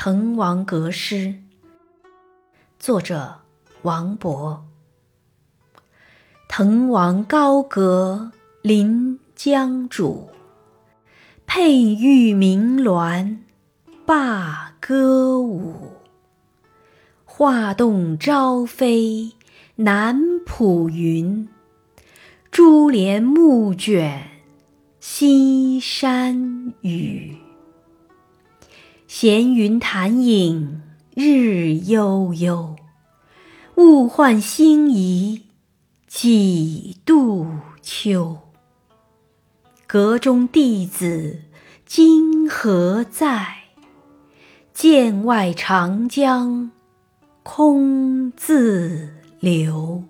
滕王阁诗，作者王勃。滕王高阁临江渚，佩玉鸣鸾罢歌舞。画栋朝飞南浦云，珠帘暮卷西山雨。闲云潭影日悠悠，物换星移几度秋。阁中弟子今何在？剑外长江空自流。